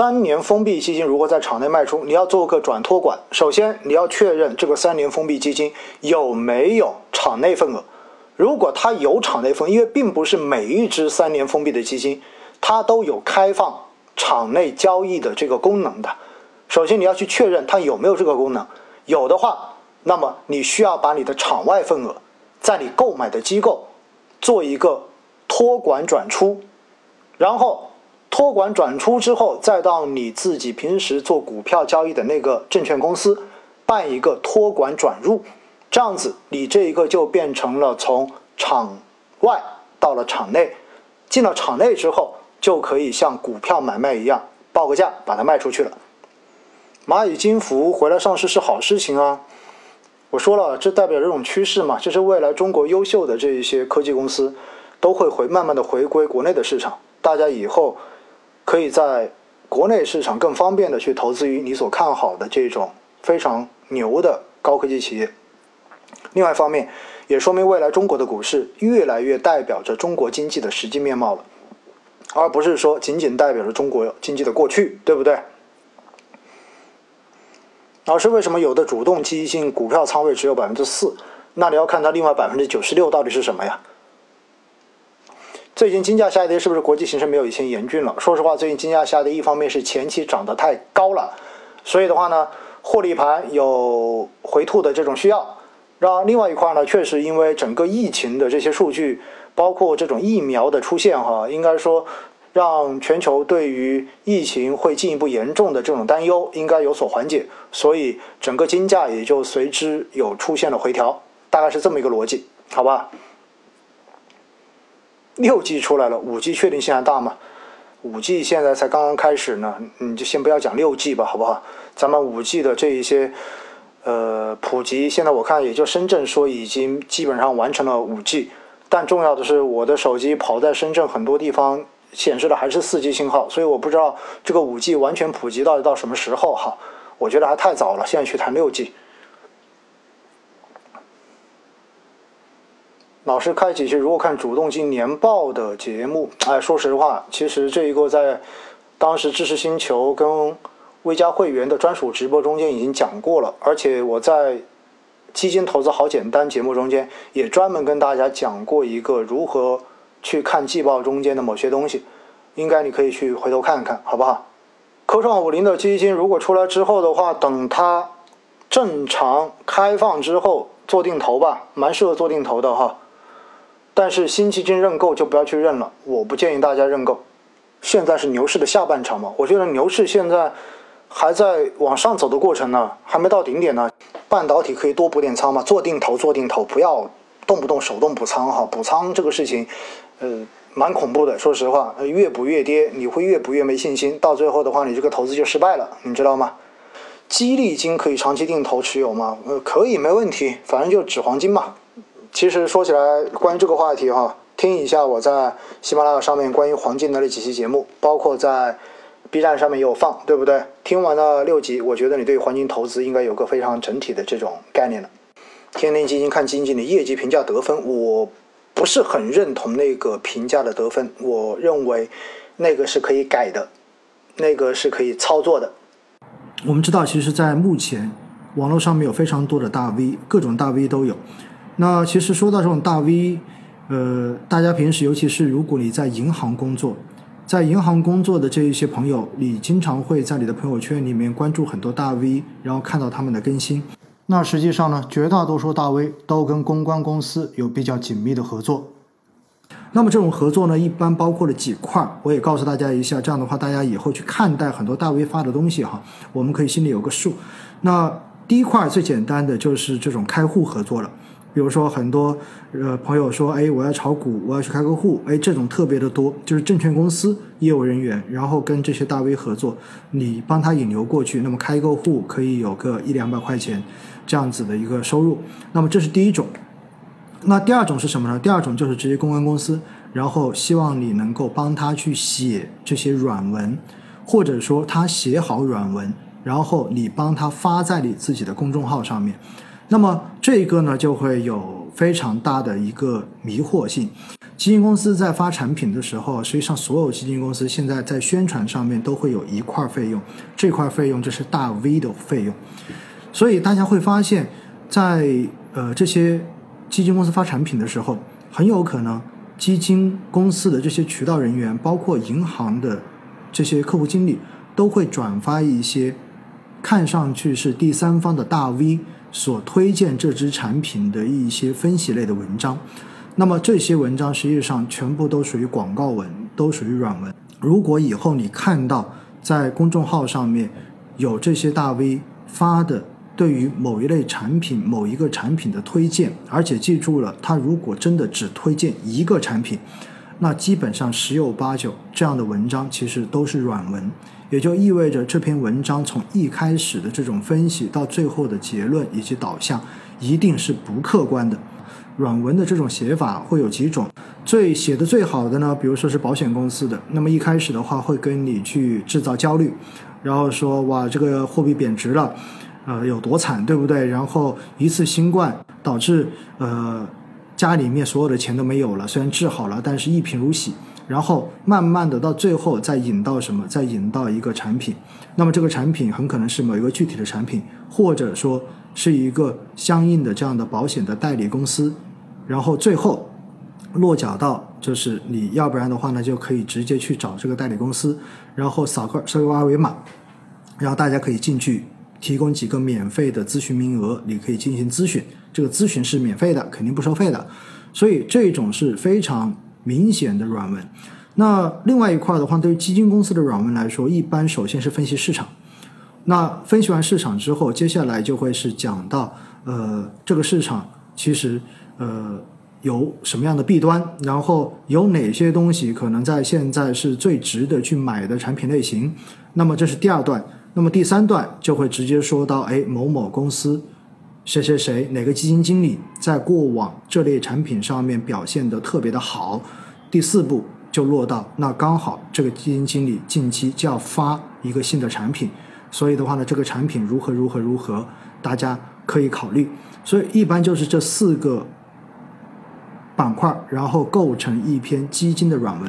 三年封闭基金如果在场内卖出，你要做个转托管，首先你要确认这个三年封闭基金有没有场内份额。如果它有场内份，因为并不是每一只三年封闭的基金，它都有开放场内交易的这个功能的。首先你要去确认它有没有这个功能，有的话，那么你需要把你的场外份额在你购买的机构做一个托管转出，然后托管转出之后，再到你自己平时做股票交易的那个证券公司办一个托管转入。这样子，你这一个就变成了从场外到了场内，进了场内之后，就可以像股票买卖一样报个价把它卖出去了。蚂蚁金服回来上市是好事情啊！我说了，这代表这种趋势嘛，这是未来中国优秀的这一些科技公司都会回慢慢的回归国内的市场，大家以后可以在国内市场更方便的去投资于你所看好的这种非常牛的高科技企业。另外一方面，也说明未来中国的股市越来越代表着中国经济的实际面貌了，而不是说仅仅代表着中国经济的过去，对不对？老师，为什么有的主动基金股票仓位只有百分之四？那你要看它另外百分之九十六到底是什么呀？最近金价下跌，是不是国际形势没有以前严峻了？说实话，最近金价下跌，一方面是前期涨得太高了，所以的话呢，获利盘有回吐的这种需要。让另外一块呢，确实因为整个疫情的这些数据，包括这种疫苗的出现，哈，应该说让全球对于疫情会进一步严重的这种担忧应该有所缓解，所以整个金价也就随之有出现了回调，大概是这么一个逻辑，好吧？六 G 出来了，五 G 确定性还大吗？五 G 现在才刚刚开始呢，你就先不要讲六 G 吧，好不好？咱们五 G 的这一些。呃，普及现在我看也就深圳说已经基本上完成了五 G，但重要的是我的手机跑在深圳很多地方显示的还是四 G 信号，所以我不知道这个五 G 完全普及到底到什么时候哈，我觉得还太早了，现在去谈六 G。老师开几期如果看主动金年报的节目，哎，说实话，其实这一个在当时知识星球跟。微加会员的专属直播中间已经讲过了，而且我在基金投资好简单节目中间也专门跟大家讲过一个如何去看季报中间的某些东西，应该你可以去回头看看，好不好？科创五零的基金如果出来之后的话，等它正常开放之后做定投吧，蛮适合做定投的哈。但是新基金认购就不要去认了，我不建议大家认购。现在是牛市的下半场嘛，我觉得牛市现在。还在往上走的过程呢，还没到顶点呢。半导体可以多补点仓嘛，做定投，做定投，不要动不动手动补仓哈。补仓这个事情，呃，蛮恐怖的。说实话，越补越跌，你会越补越没信心，到最后的话，你这个投资就失败了，你知道吗？激励金可以长期定投持有吗？呃，可以，没问题，反正就纸黄金嘛。其实说起来，关于这个话题哈，听一下我在喜马拉雅上面关于黄金的那几期节目，包括在。B 站上面也有放，对不对？听完了六集，我觉得你对黄金投资应该有个非常整体的这种概念了。天天基金看基金经理业绩评价得分，我不是很认同那个评价的得分，我认为那个是可以改的，那个是可以操作的。我们知道，其实，在目前网络上面有非常多的大 V，各种大 V 都有。那其实说到这种大 V，呃，大家平时尤其是如果你在银行工作。在银行工作的这一些朋友，你经常会在你的朋友圈里面关注很多大 V，然后看到他们的更新。那实际上呢，绝大多数大 V 都跟公关公司有比较紧密的合作。那么这种合作呢，一般包括了几块儿，我也告诉大家一下，这样的话大家以后去看待很多大 V 发的东西哈，我们可以心里有个数。那第一块最简单的就是这种开户合作了。比如说，很多呃朋友说，哎，我要炒股，我要去开个户，哎，这种特别的多，就是证券公司业务人员，然后跟这些大 V 合作，你帮他引流过去，那么开个户可以有个一两百块钱这样子的一个收入。那么这是第一种。那第二种是什么呢？第二种就是直接公关公司，然后希望你能够帮他去写这些软文，或者说他写好软文，然后你帮他发在你自己的公众号上面。那么这个呢，就会有非常大的一个迷惑性。基金公司在发产品的时候，实际上所有基金公司现在在宣传上面都会有一块费用，这块费用就是大 V 的费用。所以大家会发现，在呃这些基金公司发产品的时候，很有可能基金公司的这些渠道人员，包括银行的这些客户经理，都会转发一些看上去是第三方的大 V 所推荐这支产品的一些分析类的文章。那么这些文章实际上全部都属于广告文，都属于软文。如果以后你看到在公众号上面有这些大 V 发的对于某一类产品、某一个产品的推荐，而且记住了，他如果真的只推荐一个产品，那基本上十有八九这样的文章其实都是软文，也就意味着这篇文章从一开始的这种分析到最后的结论以及导向，一定是不客观的。软文的这种写法会有几种，最写的最好的呢，比如说是保险公司的，那么一开始的话会跟你去制造焦虑，然后说哇这个货币贬值了，呃有多惨，对不对？然后一次新冠导致呃家里面所有的钱都没有了，虽然治好了，但是一贫如洗。然后慢慢的到最后再引到什么？再引到一个产品，那么这个产品很可能是某一个具体的产品，或者说是一个相应的这样的保险的代理公司。然后最后落脚到就是你要不然的话呢，就可以直接去找这个代理公司，然后扫个扫个二维码，然后大家可以进去提供几个免费的咨询名额，你可以进行咨询，这个咨询是免费的，肯定不收费的。所以这种是非常。明显的软文，那另外一块的话，对于基金公司的软文来说，一般首先是分析市场。那分析完市场之后，接下来就会是讲到，呃，这个市场其实呃有什么样的弊端，然后有哪些东西可能在现在是最值得去买的产品类型。那么这是第二段，那么第三段就会直接说到，哎，某某公司。谁谁谁哪个基金经理在过往这类产品上面表现的特别的好？第四步就落到那刚好这个基金经理近期就要发一个新的产品，所以的话呢，这个产品如何如何如何，大家可以考虑。所以一般就是这四个板块，然后构成一篇基金的软文。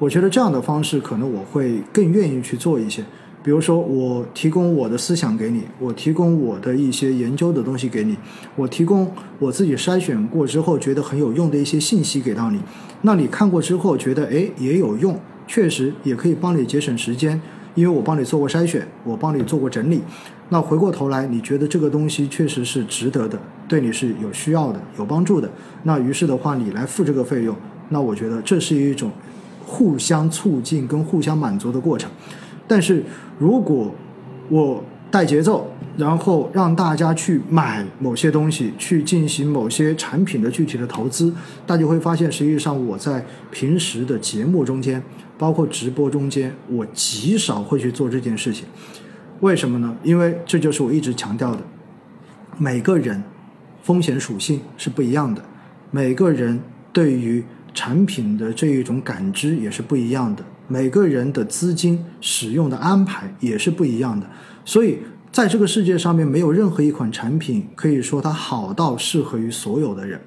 我觉得这样的方式可能我会更愿意去做一些。比如说，我提供我的思想给你，我提供我的一些研究的东西给你，我提供我自己筛选过之后觉得很有用的一些信息给到你，那你看过之后觉得哎也有用，确实也可以帮你节省时间，因为我帮你做过筛选，我帮你做过整理，那回过头来你觉得这个东西确实是值得的，对你是有需要的、有帮助的，那于是的话你来付这个费用，那我觉得这是一种互相促进跟互相满足的过程。但是，如果我带节奏，然后让大家去买某些东西，去进行某些产品的具体的投资，大家会发现，实际上我在平时的节目中间，包括直播中间，我极少会去做这件事情。为什么呢？因为这就是我一直强调的，每个人风险属性是不一样的，每个人对于产品的这一种感知也是不一样的。每个人的资金使用的安排也是不一样的，所以在这个世界上面没有任何一款产品可以说它好到适合于所有的人。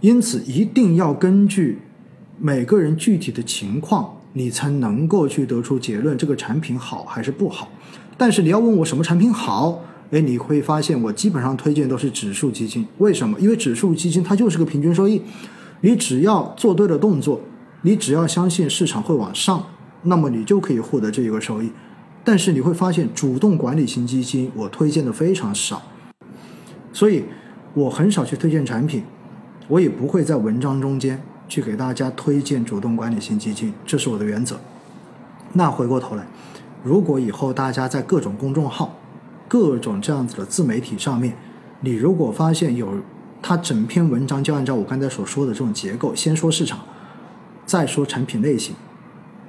因此，一定要根据每个人具体的情况，你才能够去得出结论，这个产品好还是不好。但是你要问我什么产品好，哎，你会发现我基本上推荐都是指数基金。为什么？因为指数基金它就是个平均收益，你只要做对了动作。你只要相信市场会往上，那么你就可以获得这一个收益。但是你会发现，主动管理型基金我推荐的非常少，所以我很少去推荐产品，我也不会在文章中间去给大家推荐主动管理型基金，这是我的原则。那回过头来，如果以后大家在各种公众号、各种这样子的自媒体上面，你如果发现有他整篇文章就按照我刚才所说的这种结构，先说市场。再说产品类型，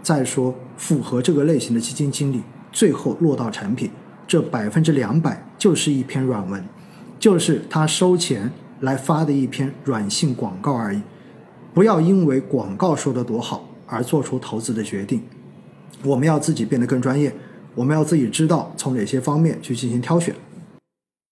再说符合这个类型的基金经理，最后落到产品，这百分之两百就是一篇软文，就是他收钱来发的一篇软性广告而已。不要因为广告说的多好而做出投资的决定。我们要自己变得更专业，我们要自己知道从哪些方面去进行挑选。